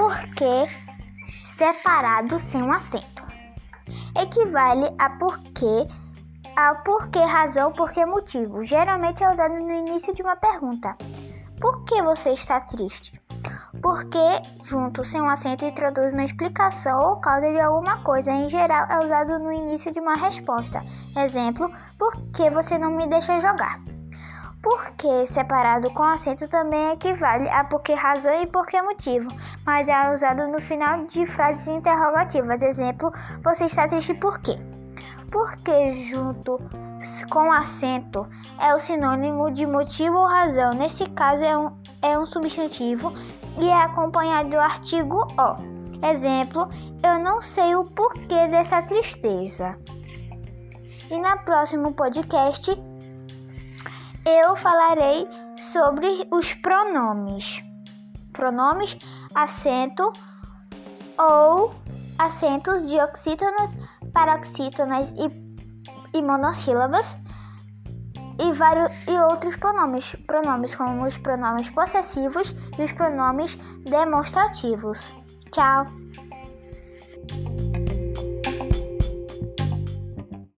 porquê separado sem um acento. Equivale a porquê, a porquê razão, porquê motivo. Geralmente é usado no início de uma pergunta. Por que você está triste? Porque, junto sem um acento, introduz uma explicação ou causa de alguma coisa. Em geral, é usado no início de uma resposta. Exemplo: Por que você não me deixa jogar? Porque separado com acento também equivale a por que razão e por que motivo, mas é usado no final de frases interrogativas. Exemplo: Você está triste por quê? Porque junto com acento é o sinônimo de motivo ou razão. Nesse caso é um, é um substantivo e é acompanhado do artigo o. Exemplo: Eu não sei o porquê dessa tristeza. E no próximo podcast eu falarei sobre os pronomes. Pronomes acento ou acentos de oxítonas, paroxítonas e, e monossílabas e, vários, e outros pronomes, pronomes como os pronomes possessivos e os pronomes demonstrativos. Tchau!